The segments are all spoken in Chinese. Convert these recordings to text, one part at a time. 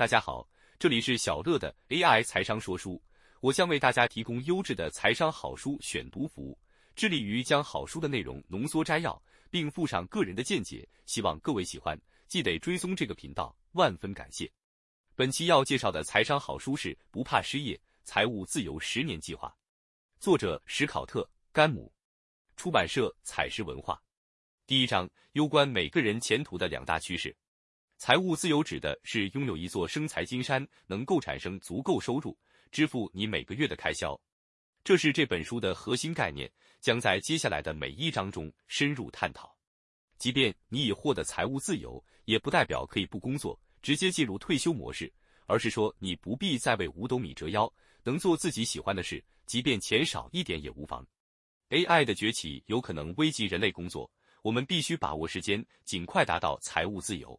大家好，这里是小乐的 AI 财商说书，我将为大家提供优质的财商好书选读服务，致力于将好书的内容浓缩摘要，并附上个人的见解，希望各位喜欢，记得追踪这个频道，万分感谢。本期要介绍的财商好书是《不怕失业：财务自由十年计划》，作者史考特·甘姆，出版社采石文化。第一章，攸关每个人前途的两大趋势。财务自由指的是拥有一座生财金山，能够产生足够收入，支付你每个月的开销。这是这本书的核心概念，将在接下来的每一章中深入探讨。即便你已获得财务自由，也不代表可以不工作，直接进入退休模式，而是说你不必再为五斗米折腰，能做自己喜欢的事，即便钱少一点也无妨。AI 的崛起有可能危及人类工作，我们必须把握时间，尽快达到财务自由。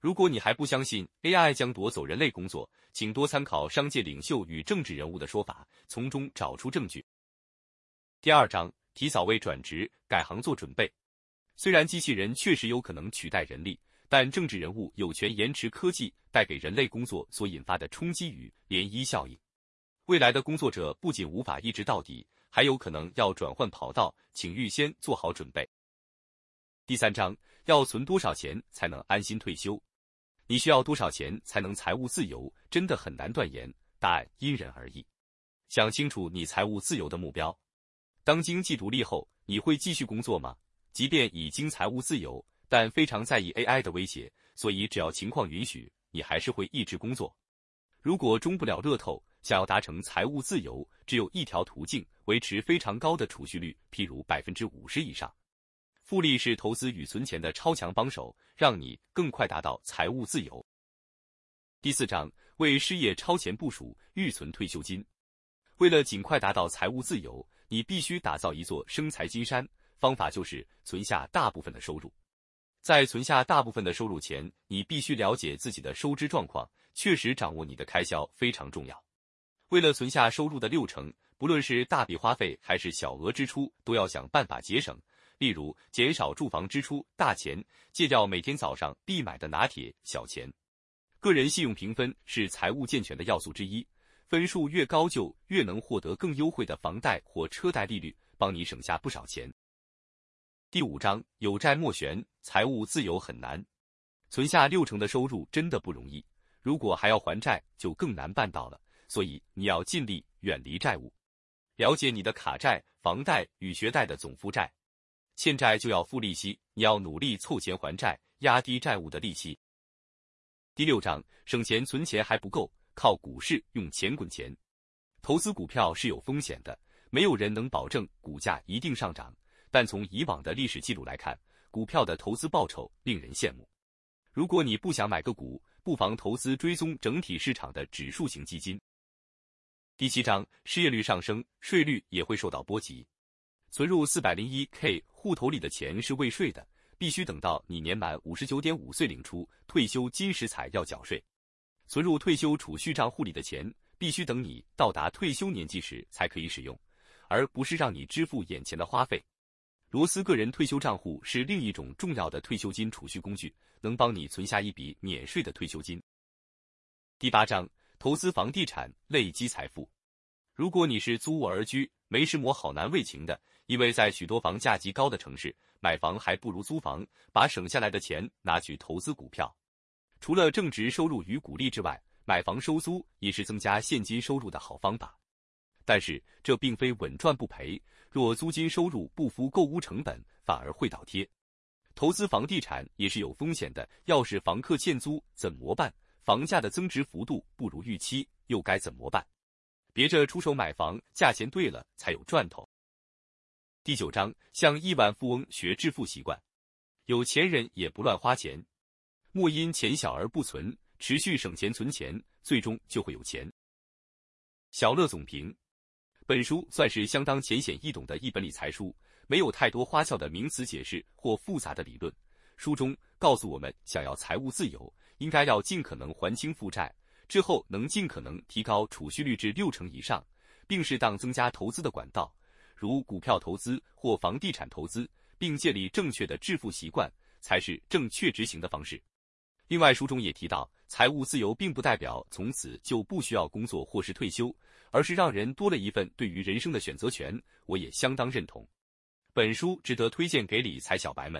如果你还不相信 AI 将夺走人类工作，请多参考商界领袖与政治人物的说法，从中找出证据。第二章，提早为转职改行做准备。虽然机器人确实有可能取代人力，但政治人物有权延迟科技带给人类工作所引发的冲击与涟漪效应。未来的工作者不仅无法一直到底，还有可能要转换跑道，请预先做好准备。第三章，要存多少钱才能安心退休？你需要多少钱才能财务自由？真的很难断言，答案因人而异。想清楚你财务自由的目标。当经济独立后，你会继续工作吗？即便已经财务自由，但非常在意 AI 的威胁，所以只要情况允许，你还是会一直工作。如果中不了乐透，想要达成财务自由，只有一条途径：维持非常高的储蓄率，譬如百分之五十以上。复利是投资与存钱的超强帮手，让你更快达到财务自由。第四章，为失业超前部署，预存退休金。为了尽快达到财务自由，你必须打造一座生财金山。方法就是存下大部分的收入。在存下大部分的收入前，你必须了解自己的收支状况，确实掌握你的开销非常重要。为了存下收入的六成，不论是大笔花费还是小额支出，都要想办法节省。例如，减少住房支出大钱，戒掉每天早上必买的拿铁小钱。个人信用评分是财务健全的要素之一，分数越高就越能获得更优惠的房贷或车贷利率，帮你省下不少钱。第五章，有债莫悬，财务自由很难。存下六成的收入真的不容易，如果还要还债，就更难办到了。所以你要尽力远离债务，了解你的卡债、房贷与学贷的总负债。欠债就要付利息，你要努力凑钱还债，压低债务的利息。第六章，省钱存钱还不够，靠股市用钱滚钱。投资股票是有风险的，没有人能保证股价一定上涨。但从以往的历史记录来看，股票的投资报酬令人羡慕。如果你不想买个股，不妨投资追踪整体市场的指数型基金。第七章，失业率上升，税率也会受到波及。存入四百零一 k 户头里的钱是未税的，必须等到你年满五十九点五岁领出退休金时才要缴税。存入退休储蓄账户里的钱，必须等你到达退休年纪时才可以使用，而不是让你支付眼前的花费。罗斯个人退休账户是另一种重要的退休金储蓄工具，能帮你存下一笔免税的退休金。第八章，投资房地产累积财富。如果你是租屋而居，没什么好难为情的。因为在许多房价极高的城市，买房还不如租房。把省下来的钱拿去投资股票，除了正职收入与股利之外，买房收租也是增加现金收入的好方法。但是这并非稳赚不赔，若租金收入不敷购屋成本，反而会倒贴。投资房地产也是有风险的，要是房客欠租怎么办？房价的增值幅度不如预期，又该怎么办？别着出手买房，价钱对了才有赚头。第九章，向亿万富翁学致富习惯。有钱人也不乱花钱，莫因钱小而不存，持续省钱存钱，最终就会有钱。小乐总评：本书算是相当浅显易懂的一本理财书，没有太多花俏的名词解释或复杂的理论。书中告诉我们，想要财务自由，应该要尽可能还清负债，之后能尽可能提高储蓄率至六成以上，并适当增加投资的管道。如股票投资或房地产投资，并建立正确的致富习惯，才是正确执行的方式。另外，书中也提到，财务自由并不代表从此就不需要工作或是退休，而是让人多了一份对于人生的选择权。我也相当认同。本书值得推荐给理财小白们。